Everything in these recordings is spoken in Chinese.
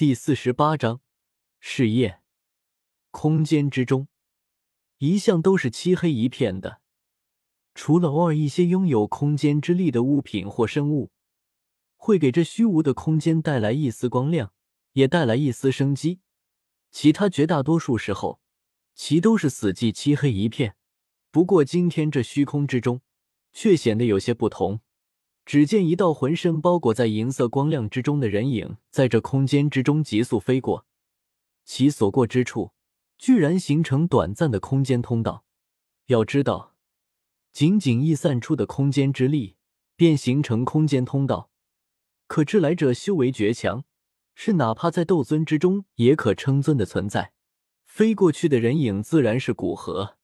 第四十八章试验。空间之中，一向都是漆黑一片的，除了偶尔一些拥有空间之力的物品或生物，会给这虚无的空间带来一丝光亮，也带来一丝生机。其他绝大多数时候，其都是死寂漆黑一片。不过今天这虚空之中，却显得有些不同。只见一道浑身包裹在银色光亮之中的人影，在这空间之中急速飞过，其所过之处，居然形成短暂的空间通道。要知道，仅仅溢散出的空间之力，便形成空间通道，可知来者修为绝强，是哪怕在斗尊之中也可称尊的存在。飞过去的人影自然是古河，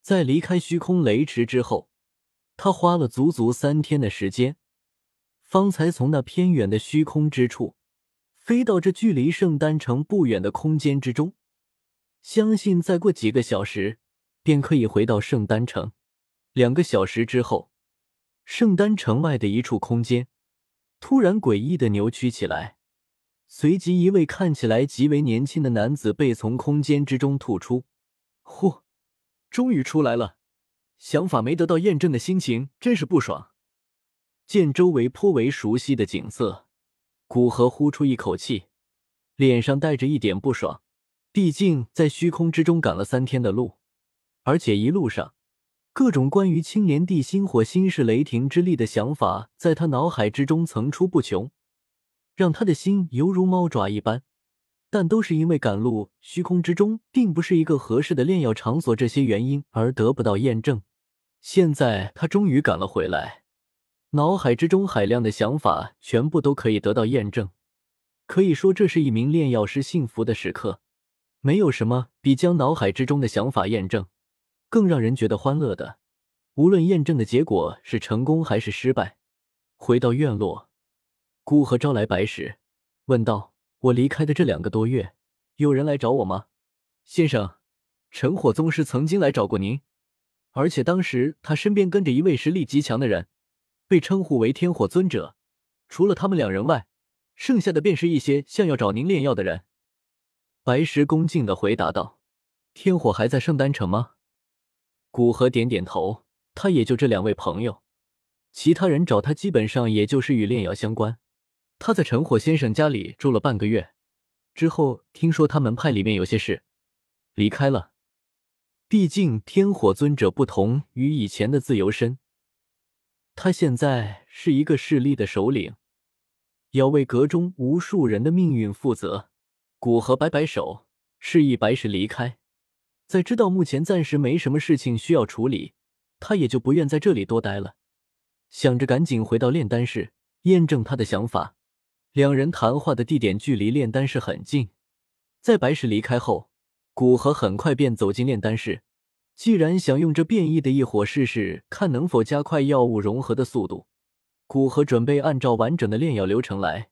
在离开虚空雷池之后。他花了足足三天的时间，方才从那偏远的虚空之处飞到这距离圣丹城不远的空间之中。相信再过几个小时，便可以回到圣丹城。两个小时之后，圣丹城外的一处空间突然诡异的扭曲起来，随即一位看起来极为年轻的男子被从空间之中吐出。呼，终于出来了！想法没得到验证的心情真是不爽。见周围颇为熟悉的景色，古河呼出一口气，脸上带着一点不爽。毕竟在虚空之中赶了三天的路，而且一路上各种关于青莲地心火心式雷霆之力的想法，在他脑海之中层出不穷，让他的心犹如猫爪一般。但都是因为赶路，虚空之中并不是一个合适的炼药场所，这些原因而得不到验证。现在他终于赶了回来，脑海之中海量的想法全部都可以得到验证，可以说这是一名炼药师幸福的时刻。没有什么比将脑海之中的想法验证更让人觉得欢乐的，无论验证的结果是成功还是失败。回到院落，孤河招来白石，问道：“我离开的这两个多月，有人来找我吗？”先生，陈火宗师曾经来找过您。而且当时他身边跟着一位实力极强的人，被称呼为天火尊者。除了他们两人外，剩下的便是一些像要找您炼药的人。白石恭敬的回答道：“天火还在圣丹城吗？”古河点点头，他也就这两位朋友，其他人找他基本上也就是与炼药相关。他在陈火先生家里住了半个月，之后听说他门派里面有些事，离开了。毕竟天火尊者不同于以前的自由身，他现在是一个势力的首领，要为阁中无数人的命运负责。古河摆摆手，示意白石离开。在知道目前暂时没什么事情需要处理，他也就不愿在这里多待了，想着赶紧回到炼丹室验证他的想法。两人谈话的地点距离炼丹室很近，在白石离开后。古河很快便走进炼丹室。既然想用这变异的异火试试看能否加快药物融合的速度，古河准备按照完整的炼药流程来，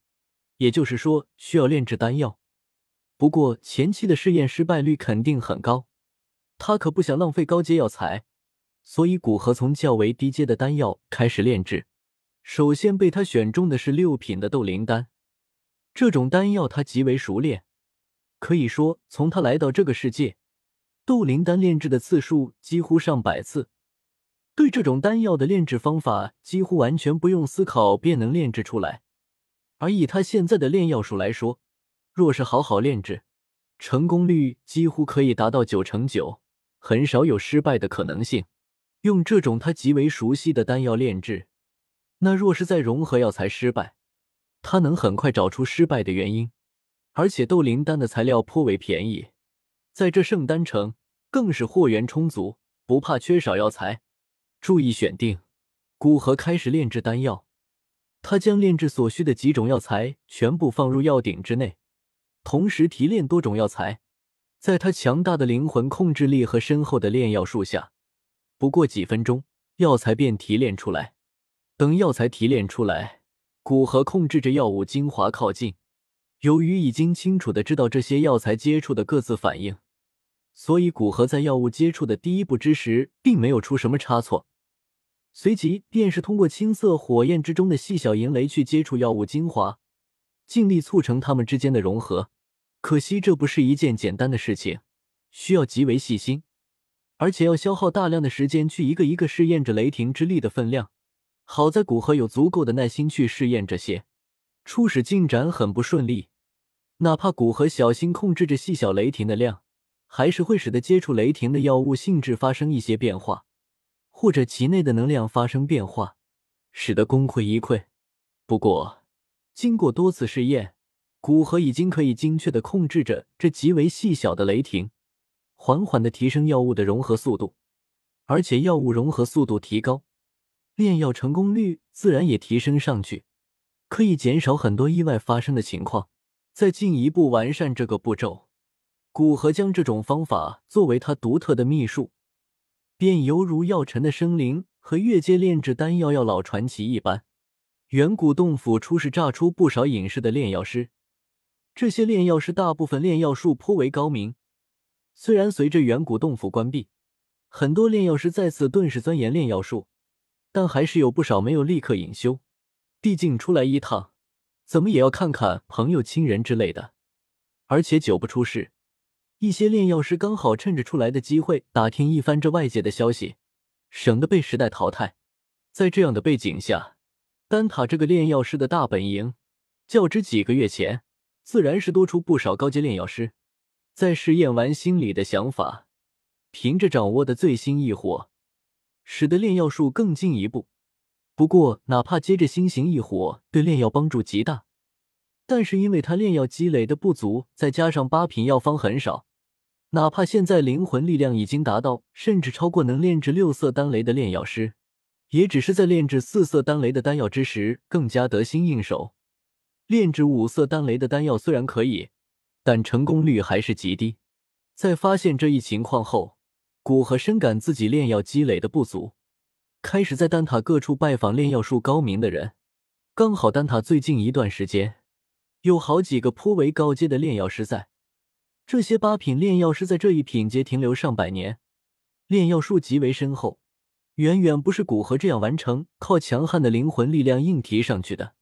也就是说需要炼制丹药。不过前期的试验失败率肯定很高，他可不想浪费高阶药材，所以古河从较为低阶的丹药开始炼制。首先被他选中的是六品的斗灵丹，这种丹药他极为熟练。可以说，从他来到这个世界，斗灵丹炼制的次数几乎上百次。对这种丹药的炼制方法，几乎完全不用思考便能炼制出来。而以他现在的炼药术来说，若是好好炼制，成功率几乎可以达到九成九，很少有失败的可能性。用这种他极为熟悉的丹药炼制，那若是再融合药材失败，他能很快找出失败的原因。而且斗灵丹的材料颇为便宜，在这圣丹城更是货源充足，不怕缺少药材。注意选定，古河开始炼制丹药。他将炼制所需的几种药材全部放入药鼎之内，同时提炼多种药材。在他强大的灵魂控制力和深厚的炼药术下，不过几分钟，药材便提炼出来。等药材提炼出来，古河控制着药物精华靠近。由于已经清楚的知道这些药材接触的各自反应，所以古河在药物接触的第一步之时，并没有出什么差错。随即便是通过青色火焰之中的细小银雷去接触药物精华，尽力促成他们之间的融合。可惜这不是一件简单的事情，需要极为细心，而且要消耗大量的时间去一个一个试验着雷霆之力的分量。好在古河有足够的耐心去试验这些，初始进展很不顺利。哪怕古河小心控制着细小雷霆的量，还是会使得接触雷霆的药物性质发生一些变化，或者其内的能量发生变化，使得功亏一篑。不过，经过多次试验，古河已经可以精确的控制着这极为细小的雷霆，缓缓的提升药物的融合速度，而且药物融合速度提高，炼药成功率自然也提升上去，可以减少很多意外发生的情况。再进一步完善这个步骤，古河将这种方法作为他独特的秘术，便犹如药尘的生灵和越阶炼制丹药药老传奇一般。远古洞府初是炸出不少隐士的炼药师，这些炼药师大部分炼药术颇为高明。虽然随着远古洞府关闭，很多炼药师再次顿时钻研炼药术，但还是有不少没有立刻隐修。毕竟出来一趟。怎么也要看看朋友、亲人之类的，而且久不出事，一些炼药师刚好趁着出来的机会打听一番这外界的消息，省得被时代淘汰。在这样的背景下，丹塔这个炼药师的大本营，较之几个月前，自然是多出不少高阶炼药师。在试验完心里的想法，凭着掌握的最新异火，使得炼药术更进一步。不过，哪怕接着新型异火对炼药帮助极大，但是因为他炼药积累的不足，再加上八品药方很少，哪怕现在灵魂力量已经达到，甚至超过能炼制六色丹雷的炼药师，也只是在炼制四色丹雷的丹药之时更加得心应手。炼制五色丹雷的丹药虽然可以，但成功率还是极低。在发现这一情况后，古河深感自己炼药积累的不足。开始在丹塔各处拜访炼药术高明的人，刚好丹塔最近一段时间有好几个颇为高阶的炼药师在。这些八品炼药师在这一品阶停留上百年，炼药术极为深厚，远远不是古河这样完成靠强悍的灵魂力量硬提上去的。